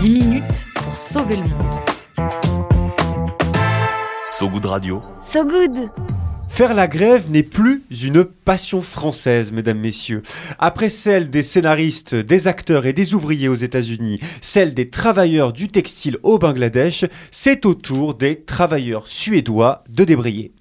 10 minutes pour sauver le monde. So Good Radio. So good Faire la grève n'est plus une passion française, mesdames, messieurs. Après celle des scénaristes, des acteurs et des ouvriers aux États-Unis, celle des travailleurs du textile au Bangladesh, c'est au tour des travailleurs suédois de débrayer.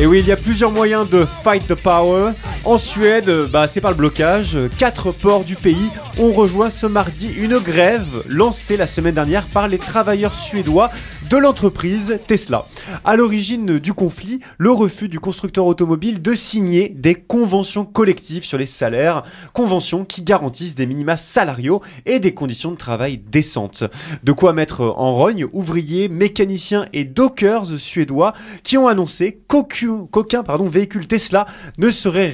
Et oui, il y a plusieurs moyens de fight the power. En Suède, bah, c'est par le blocage. Quatre ports du pays ont rejoint ce mardi une grève lancée la semaine dernière par les travailleurs suédois de l'entreprise Tesla. À l'origine du conflit, le refus du constructeur automobile de signer des conventions collectives sur les salaires, conventions qui garantissent des minima salariaux et des conditions de travail décentes. De quoi mettre en rogne ouvriers, mécaniciens et dockers suédois qui ont annoncé qu'aucun véhicule Tesla ne serait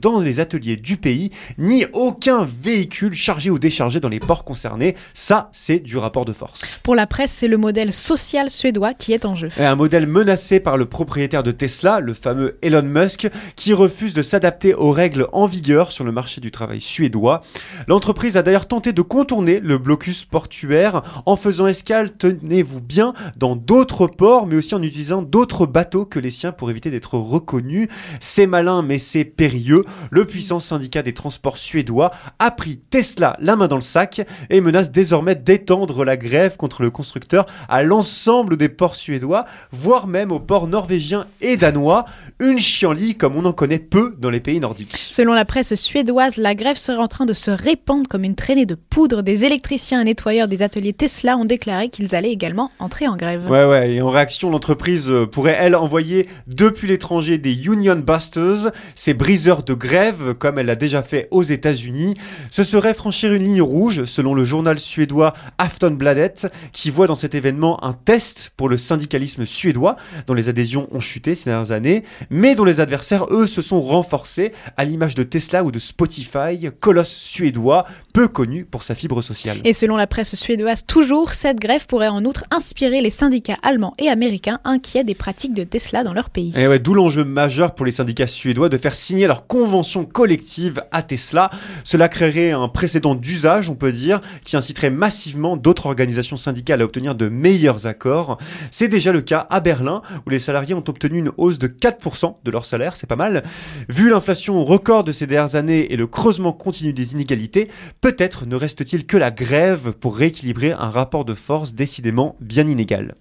dans les ateliers du pays, ni aucun véhicule chargé ou déchargé dans les ports concernés. Ça, c'est du rapport de force. Pour la presse, c'est le modèle social suédois qui est en jeu. Et un modèle menacé par le propriétaire de Tesla, le fameux Elon Musk, qui refuse de s'adapter aux règles en vigueur sur le marché du travail suédois. L'entreprise a d'ailleurs tenté de contourner le blocus portuaire en faisant escale, tenez-vous bien, dans d'autres ports, mais aussi en utilisant d'autres bateaux que les siens pour éviter d'être reconnus. C'est malin, mais c'est périlleux. Le puissant syndicat des transports suédois a pris Tesla la main dans le sac et menace désormais d'étendre la grève contre le constructeur à l'ensemble des ports suédois, voire même aux ports norvégiens et danois. Une chienlit comme on en connaît peu dans les pays nordiques. Selon la presse suédoise, la grève serait en train de se répandre comme une traînée de poudre. Des électriciens et nettoyeurs des ateliers Tesla ont déclaré qu'ils allaient également entrer en grève. Ouais, ouais, et en réaction, l'entreprise pourrait, elle, envoyer depuis l'étranger des Union Busters, ces briseurs de grève, comme elle l'a déjà fait aux États-Unis. Ce serait franchir une ligne rouge, selon le journal suédois Aftonbladet, qui voit dans cet événement un test pour le syndicalisme suédois, dont les adhésions ont chuté ces dernières années, mais dont les adversaires, eux, se sont renforcés, à l'image de Tesla ou de Spotify, colosse suédois, peu connu pour sa fibre sociale. Et selon la presse suédoise, toujours, cette grève pourrait en outre inspirer les syndicats allemands et américains inquiets des pratiques de Tesla dans leur pays. Et ouais, d'où l'enjeu majeur pour les syndicats suédois de faire leur convention collective à Tesla. Cela créerait un précédent d'usage, on peut dire, qui inciterait massivement d'autres organisations syndicales à obtenir de meilleurs accords. C'est déjà le cas à Berlin, où les salariés ont obtenu une hausse de 4% de leur salaire, c'est pas mal. Vu l'inflation record de ces dernières années et le creusement continu des inégalités, peut-être ne reste-t-il que la grève pour rééquilibrer un rapport de force décidément bien inégal.